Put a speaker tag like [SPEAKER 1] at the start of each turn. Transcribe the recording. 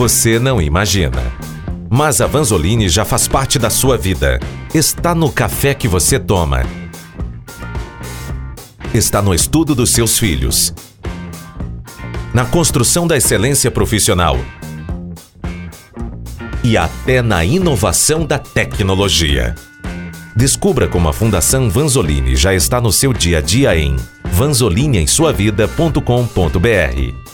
[SPEAKER 1] Você não imagina. Mas a Vanzolini já faz parte da sua vida. Está no café que você toma. Está no estudo dos seus filhos. Na construção da excelência profissional. E até na inovação da tecnologia. Descubra como a Fundação Vanzolini já está no seu dia a dia em vanzoliniemsuavida.com.br.